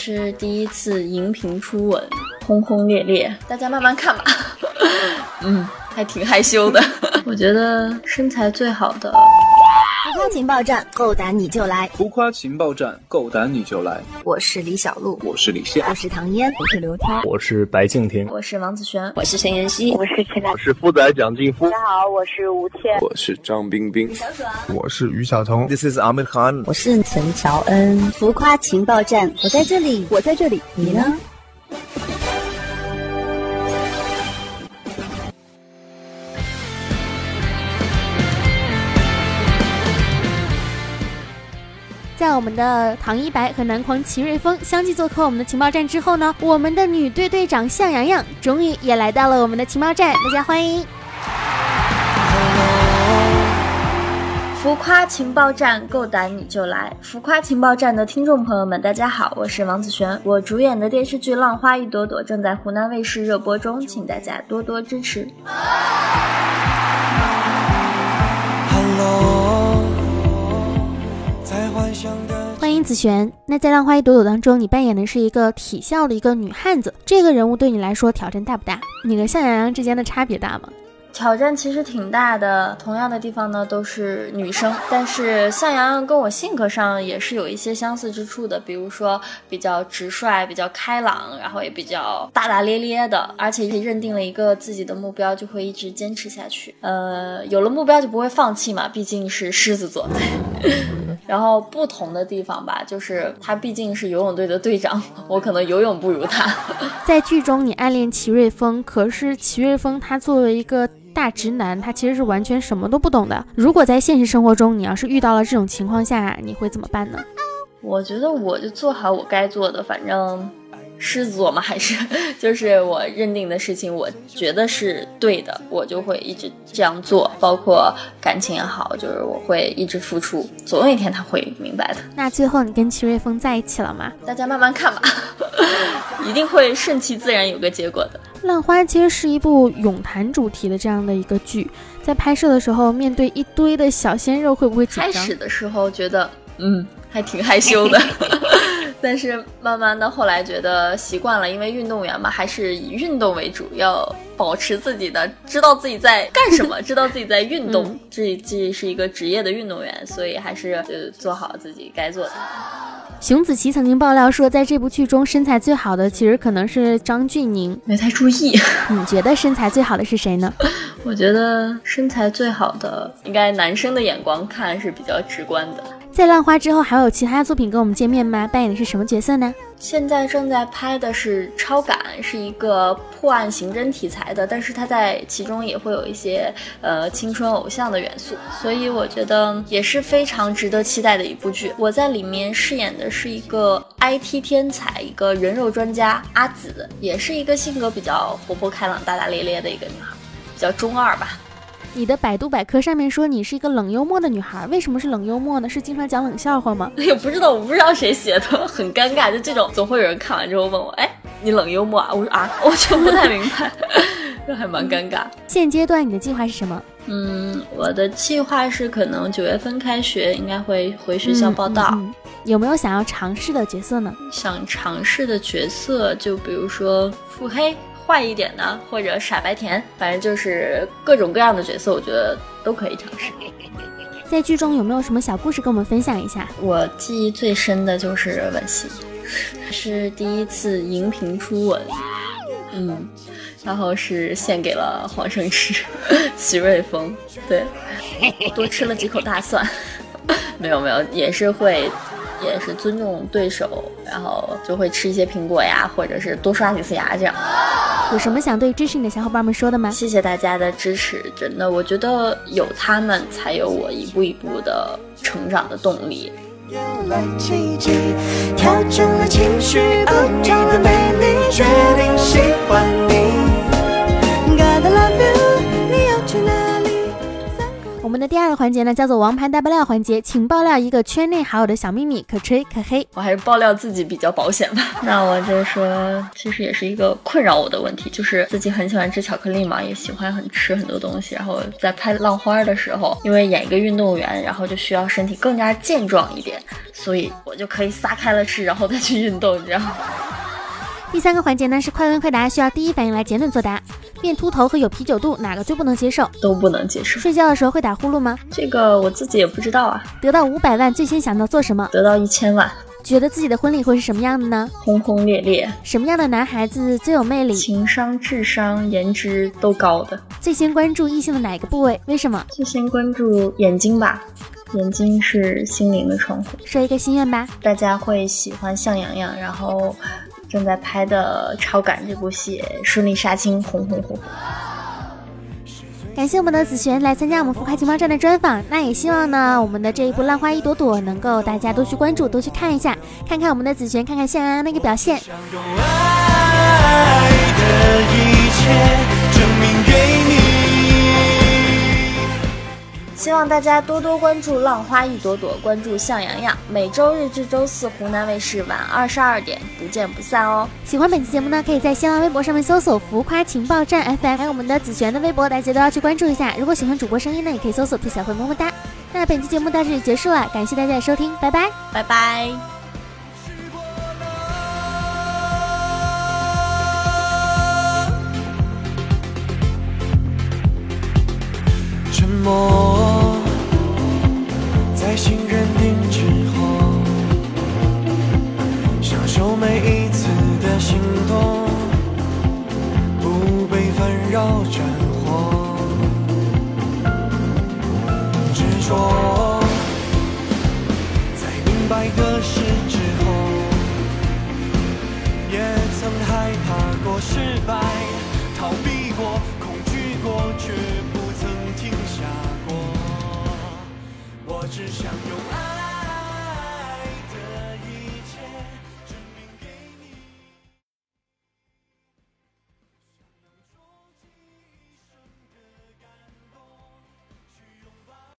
是第一次荧屏初吻，轰轰烈烈，大家慢慢看吧。嗯，还挺害羞的。我觉得身材最好的。情报站，够胆你就来！浮夸情报站，够胆你就来！我是李小璐，我是李现，我是唐嫣，我是刘涛，我是白敬亭，我是王子璇，我是陈妍希，我是陈我是富仔蒋劲夫。大家好，我是吴倩，我是张冰冰，我是于晓彤，This is Ahmed Khan，我是陈乔恩。浮夸情报站，我在这里，我在这里，你呢？在我们的唐一白和男狂齐瑞峰相继做客我们的情报站之后呢，我们的女队队长向阳阳终于也来到了我们的情报站，大家欢迎！浮夸情报站，够胆你就来！浮夸情报站的听众朋友们，大家好，我是王子璇，我主演的电视剧《浪花一朵朵》正在湖南卫视热播中，请大家多多支持。迎子璇。那在《浪花一朵朵》当中，你扮演的是一个体校的一个女汉子，这个人物对你来说挑战大不大？你和向阳阳之间的差别大吗？挑战其实挺大的，同样的地方呢都是女生，但是向阳阳跟我性格上也是有一些相似之处的，比如说比较直率、比较开朗，然后也比较大大咧咧的，而且也认定了一个自己的目标就会一直坚持下去。呃，有了目标就不会放弃嘛，毕竟是狮子座。然后不同的地方吧，就是他毕竟是游泳队的队长，我可能游泳不如他。在剧中你暗恋齐瑞峰，可是齐瑞峰他作为一个。大直男，他其实是完全什么都不懂的。如果在现实生活中，你要是遇到了这种情况下，你会怎么办呢？我觉得我就做好我该做的，反正。狮子座吗，还是就是我认定的事情，我觉得是对的，我就会一直这样做。包括感情也好，就是我会一直付出，总有一天他会明白的。那最后你跟齐瑞峰在一起了吗？大家慢慢看吧，一定会顺其自然有个结果的。浪花其实是一部咏谈主题的这样的一个剧，在拍摄的时候面对一堆的小鲜肉，会不会紧张？开始的时候觉得，嗯，还挺害羞的。但是慢慢的后来觉得习惯了，因为运动员嘛，还是以运动为主，要保持自己的，知道自己在干什么，知道自己在运动，这这是一个职业的运动员，所以还是呃做好自己该做的。熊梓淇曾经爆料说，在这部剧中身材最好的其实可能是张峻宁，没太注意。你觉得身材最好的是谁呢？我觉得身材最好的，应该男生的眼光看是比较直观的。在浪花之后还有其他作品跟我们见面吗？扮演的是什么角色呢？现在正在拍的是《超感》，是一个破案刑侦题材的，但是它在其中也会有一些呃青春偶像的元素，所以我觉得也是非常值得期待的一部剧。我在里面饰演的是一个 IT 天才，一个人肉专家阿紫，也是一个性格比较活泼开朗、大大咧咧的一个女孩，比较中二吧。你的百度百科上面说你是一个冷幽默的女孩，为什么是冷幽默呢？是经常讲冷笑话吗？也不知道，我不知道谁写的，很尴尬。就这种，总会有人看完之后问我，哎，你冷幽默啊？我说啊，我就不太明白，这还蛮尴尬。现阶段你的计划是什么？嗯，我的计划是可能九月份开学，应该会回学校报道。有没有想要尝试的角色呢？想尝试的角色，就比如说腹黑。坏一点的，或者傻白甜，反正就是各种各样的角色，我觉得都可以尝试。在剧中有没有什么小故事跟我们分享一下？我记忆最深的就是吻戏，是第一次荧屏初吻，嗯，然后是献给了黄圣依、徐瑞峰，对，多吃了几口大蒜，没有没有，也是会。也是尊重对手，然后就会吃一些苹果呀，或者是多刷几次牙这样。有什么想对支持你的小伙伴们说的吗？谢谢大家的支持，真的，我觉得有他们才有我一步一步的成长的动力。我们的第二个环节呢，叫做王牌大爆料环节，请爆料一个圈内好友的小秘密，可吹可黑。我还是爆料自己比较保险吧。那我就说，其实也是一个困扰我的问题，就是自己很喜欢吃巧克力嘛，也喜欢很吃很多东西。然后在拍浪花的时候，因为演一个运动员，然后就需要身体更加健壮一点，所以我就可以撒开了吃，然后再去运动，你知道吗？第三个环节呢是快问快答，需要第一反应来简短作答。变秃头和有啤酒肚哪个最不能接受？都不能接受。睡觉的时候会打呼噜吗？这个我自己也不知道啊。得到五百万最先想到做什么？得到一千万。觉得自己的婚礼会是什么样的呢？轰轰烈烈。什么样的男孩子最有魅力？情商、智商、颜值都高的。最先关注异性的哪个部位？为什么？最先关注眼睛吧，眼睛是心灵的窗户。说一个心愿吧。大家会喜欢向阳阳，然后。正在拍的《超感》这部戏顺利杀青，红红火火。感谢我们的子璇来参加我们浮夸情报站的专访。那也希望呢，我们的这一部《浪花一朵朵》能够大家多去关注，多去看一下，看看我们的子璇，看看向阳阳那个表现。希望大家多多关注《浪花一朵朵》，关注向阳阳，每周日至周四湖南卫视晚二十二点不见不散哦。喜欢本期节目呢，可以在新浪微博上面搜索“浮夸情报站 FM”，还有我们的子璇的微博，大家都要去关注一下。如果喜欢主播声音呢，也可以搜索“兔小慧么么哒”。那本期节目到这里结束了，感谢大家的收听，拜拜，拜拜。百个时之后也曾害怕过失败逃避过恐惧过却不曾停下过。我只想用爱